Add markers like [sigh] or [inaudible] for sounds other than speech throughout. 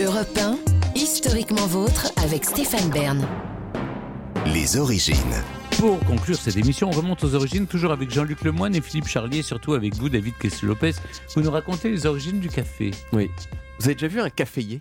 Europe 1, historiquement vôtre avec Stéphane Bern. Les origines. Pour conclure cette émission, on remonte aux origines, toujours avec Jean-Luc Lemoyne et Philippe Charlier, et surtout avec vous, David Kessel-Lopez. Vous nous racontez les origines du café. Oui. Vous avez déjà vu un caféier?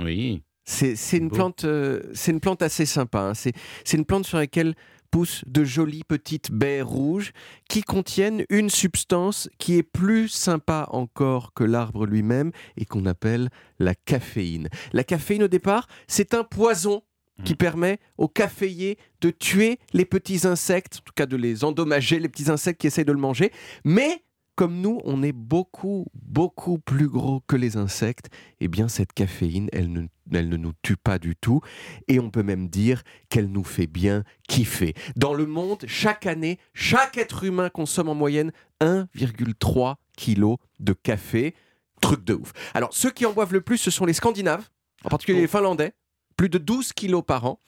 Oui. C'est c'est une, plante, euh, c'est une plante assez sympa. hein. C'est c'est une plante sur laquelle poussent de jolies petites baies rouges qui contiennent une substance qui est plus sympa encore que l'arbre lui-même et qu'on appelle la caféine. La caféine, au départ, c'est un poison qui Mm. permet au caféier de tuer les petits insectes, en tout cas de les endommager, les petits insectes qui essayent de le manger. Mais comme nous, on est beaucoup, beaucoup plus gros que les insectes, eh bien cette caféine, elle ne, elle ne nous tue pas du tout. Et on peut même dire qu'elle nous fait bien kiffer. Dans le monde, chaque année, chaque être humain consomme en moyenne 1,3 kg de café. Truc de ouf. Alors, ceux qui en boivent le plus, ce sont les Scandinaves, en particulier les Finlandais, plus de 12 kilos par an.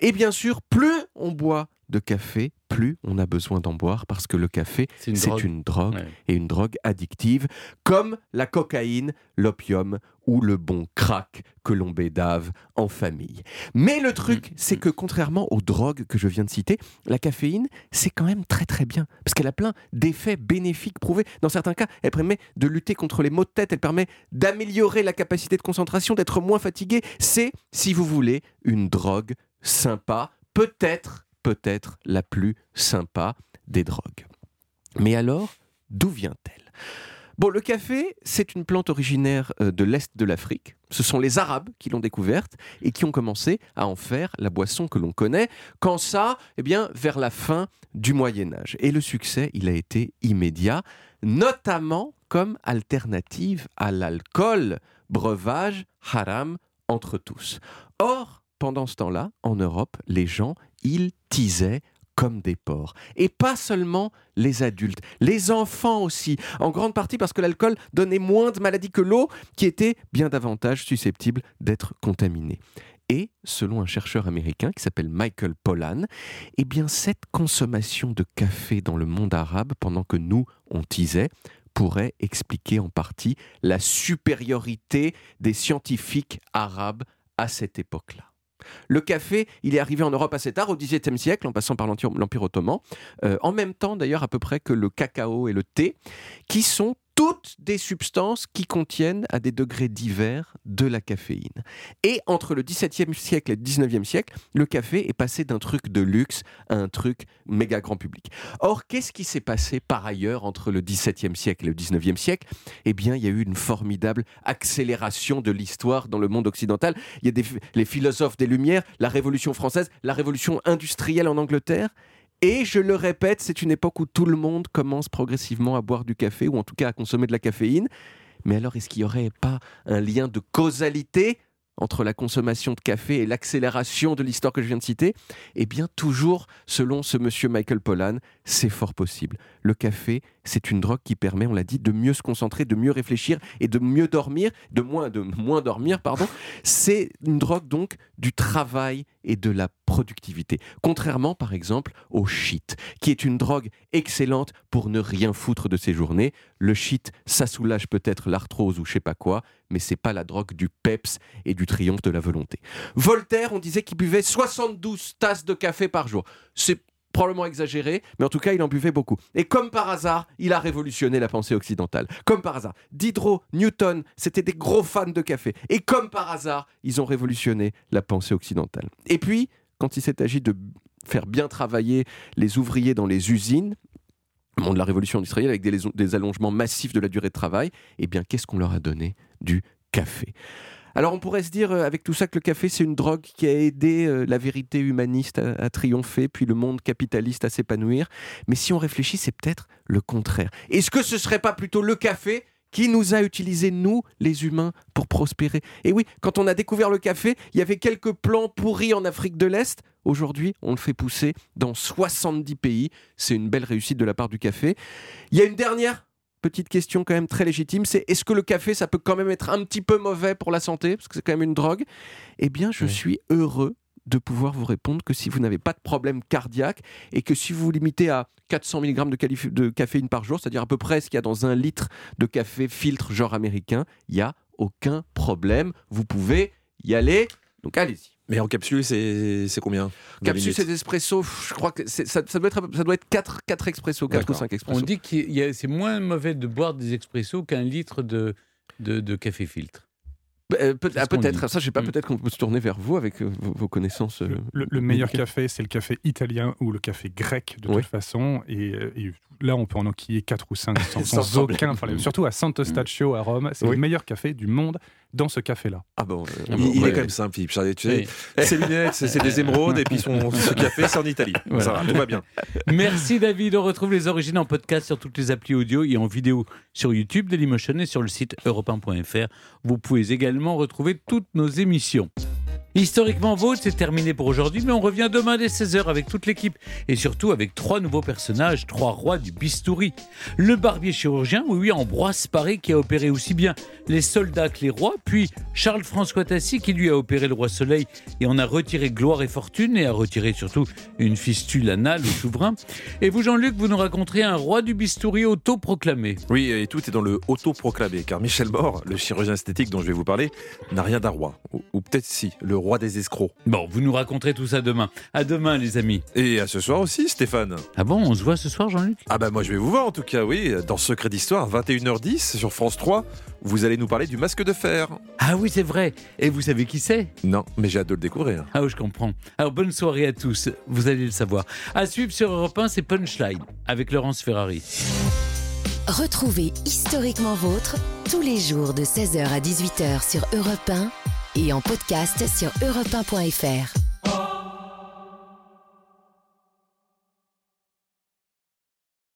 Et bien sûr, plus on boit de café, plus on a besoin d'en boire parce que le café, C'est une drogue. une drogue Ouais. et une drogue addictive, comme la cocaïne, l'opium ou le bon crack que l'on bédave en famille. Mais le truc, Mm, c'est que contrairement aux drogues que je viens de citer, la caféine, c'est quand même très très bien, parce qu'elle a plein d'effets bénéfiques prouvés. Dans certains cas, elle permet de lutter contre les maux de tête, elle permet d'améliorer la capacité de concentration, d'être moins fatigué. C'est, si vous voulez, une drogue sympa, peut-être, peut-être la plus sympa des drogues. Mais alors, d'où vient-elle? Bon, le café, c'est une plante originaire euh, de l'Est de l'Afrique. Ce sont les Arabes qui l'ont découverte et qui ont commencé à en faire la boisson que l'on connaît. Quand ça, eh bien, vers la fin du Moyen Âge. Et le succès, il a été immédiat, notamment comme alternative à l'alcool, breuvage haram entre tous. Or, pendant ce temps-là, en Europe, les gens, ils tisaient comme des porcs. Et pas seulement les adultes, les enfants aussi, en grande partie parce que l'alcool donnait moins de maladies que l'eau, qui était bien davantage susceptible d'être contaminée. Et selon un chercheur américain qui s'appelle Michael Pollan, eh bien cette consommation de café dans le monde arabe pendant que nous on tisait pourrait expliquer en partie la supériorité des scientifiques arabes à cette époque-là. Le café, il est arrivé en Europe assez tard, au XVIIe siècle, en passant par l'Empire ottoman, euh, en même temps d'ailleurs à peu près que le cacao et le thé, qui sont toutes des substances qui contiennent à des degrés divers de la caféine. Et entre le XVIIe siècle et le XIXe siècle, le café est passé d'un truc de luxe à un truc méga grand public. Or, qu'est-ce qui s'est passé par ailleurs entre le XVIIe siècle et le XIXe siècle? Eh bien, il y a eu une formidable accélération de l'histoire dans le monde occidental. Il y a les philosophes des Lumières, la Révolution française, la Révolution industrielle en Angleterre. Et je le répète, c'est une époque où tout le monde commence progressivement à boire du café, ou en tout cas à consommer de la caféine. Mais alors, est-ce qu'il n'y aurait pas un lien de causalité entre la consommation de café et l'accélération de l'histoire que je viens de citer? Eh bien, toujours, selon ce monsieur Michael Pollan, c'est fort possible. Le café, c'est une drogue qui permet, on l'a dit, de mieux se concentrer, de mieux réfléchir et de mieux dormir, de moins, de moins dormir, pardon. C'est une drogue donc du travail et de la productivité. Contrairement, par exemple, au shit, qui est une drogue excellente pour ne rien foutre de ses journées. Le shit, ça soulage peut-être l'arthrose ou je sais pas quoi, mais c'est pas la drogue du peps et du triomphe de la volonté. Voltaire, on disait qu'il buvait 72 tasses de café par jour. C'est probablement exagéré, mais en tout cas, il en buvait beaucoup. Et comme par hasard, il a révolutionné la pensée occidentale. Comme par hasard. Diderot, Newton, c'était des gros fans de café. Et comme par hasard, ils ont révolutionné la pensée occidentale. Et puis, quand il s'est agi de faire bien travailler les ouvriers dans les usines, au moment de la révolution industrielle, avec des, des allongements massifs de la durée de travail, eh bien, qu'est-ce qu'on leur a donné? Du café. Alors on pourrait se dire euh, avec tout ça que le café c'est une drogue qui a aidé euh, la vérité humaniste à, triompher, puis le monde capitaliste à s'épanouir. Mais si on réfléchit, c'est peut-être le contraire. Est-ce que ce serait pas plutôt le café qui nous a utilisé, nous, les humains, pour prospérer? Et oui, quand on a découvert le café, il y avait quelques plants pourris en Afrique de l'Est. Aujourd'hui, on le fait pousser dans 70 pays. C'est une belle réussite de la part du café. Il y a une dernière petite question quand même très légitime, c'est est-ce que le café, ça peut quand même être un petit peu mauvais pour la santé, parce que c'est quand même une drogue? Eh bien, je Oui. suis heureux de pouvoir vous répondre que si vous n'avez pas de problème cardiaque et que si vous vous limitez à 400 mg de, de caféine par jour, c'est-à-dire à peu près ce qu'il y a dans un litre de café filtre genre américain, il n'y a aucun problème. Vous pouvez y aller. Donc allez-y. Mais en capsule, c'est c'est combien Capsule, c'est espresso. Je crois que ça, ça doit être, ça doit être 4, 4 expressos, 4 ou D'accord. 5 On expressos. dit que c'est moins mauvais de boire des expressos qu'un litre de, de, de café filtre. Euh, peut- C'est ah, peut-être, ça je sais pas, Mm. peut-être qu'on peut se tourner vers vous avec euh, vos, vos connaissances. euh, Le, le- le meilleur café, c'est le café italien ou le café grec, de Oui. toute façon. Et, euh, et là, on peut en enquiller 4 ou 5 sans, [laughs] Sans sans problème. aucun problème. Surtout à Sant'Eustachio à Rome, c'est Oui. le meilleur café du monde dans ce café-là. Ah bon, euh, Ah Il, bon, il ouais. est quand même simple, Philippe Charlier. Tu sais, Oui. [laughs] ses lunettes, c'est c'est des émeraudes, et puis son, [laughs] ce café, c'est en Italie. Voilà. Ça va, tout va bien. Merci David. On retrouve les origines en podcast sur toutes les applis audio et en vidéo sur YouTube, Dailymotion et sur le site europe Vous pouvez également retrouver toutes nos émissions. Historiquement Vôtre, c'est terminé pour aujourd'hui, mais on revient demain dès 16h avec toute l'équipe et surtout avec trois nouveaux personnages, trois rois du bistouri. Le barbier chirurgien, oui, oui, Ambroise Paré qui a opéré aussi bien les soldats que les rois, puis Charles-François Tassi qui lui a opéré le roi Soleil et en a retiré gloire et fortune et a retiré surtout une fistule anale au souverain. Et vous, Jean-Luc, vous nous raconterez un roi du bistouri autoproclamé. Oui, et tout est dans le auto-proclamé, car Michel Mort, le chirurgien esthétique dont je vais vous parler, n'a rien d'un roi. Ou, ou peut-être si, le roi des escrocs. Bon, vous nous raconterez tout ça demain. À demain, les amis. Et à ce soir aussi, Stéphane. Ah bon, on se voit ce soir, Jean-Luc? Ah bah moi je vais vous voir en tout cas, oui, dans Secret d'Histoire, 21h10 sur France 3, vous allez nous parler du masque de fer. Ah oui, c'est vrai. Et vous savez qui c'est? Non, mais j'ai hâte de le découvrir. Ah oui, je comprends. Alors, bonne soirée à tous. Vous allez le savoir. À suivre sur Europe 1, c'est Punchline avec Laurence Ferrari. Retrouvez Historiquement Vôtre tous les jours de 16h à 18h sur Europe 1 et en podcast sur europe1.fr.